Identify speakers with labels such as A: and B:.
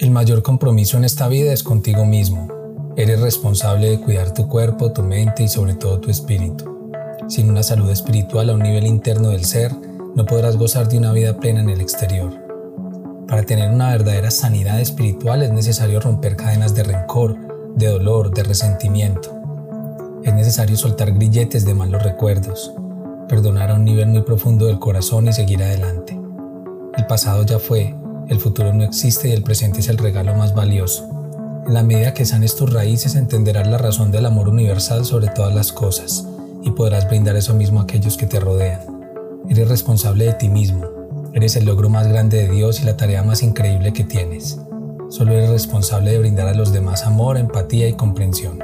A: El mayor compromiso en esta vida es contigo mismo. Eres responsable de cuidar tu cuerpo, tu mente y sobre todo tu espíritu. Sin una salud espiritual a un nivel interno del ser, no podrás gozar de una vida plena en el exterior. Para tener una verdadera sanidad espiritual es necesario romper cadenas de rencor, de dolor, de resentimiento. Es necesario soltar grilletes de malos recuerdos, perdonar a un nivel muy profundo del corazón y seguir adelante. El pasado ya fue, el futuro no existe y el presente es el regalo más valioso. En la medida que sanes tus raíces entenderás la razón del amor universal sobre todas las cosas y podrás brindar eso mismo a aquellos que te rodean. Eres responsable de ti mismo, eres el logro más grande de Dios y la tarea más increíble que tienes. Solo eres responsable de brindar a los demás amor, empatía y comprensión.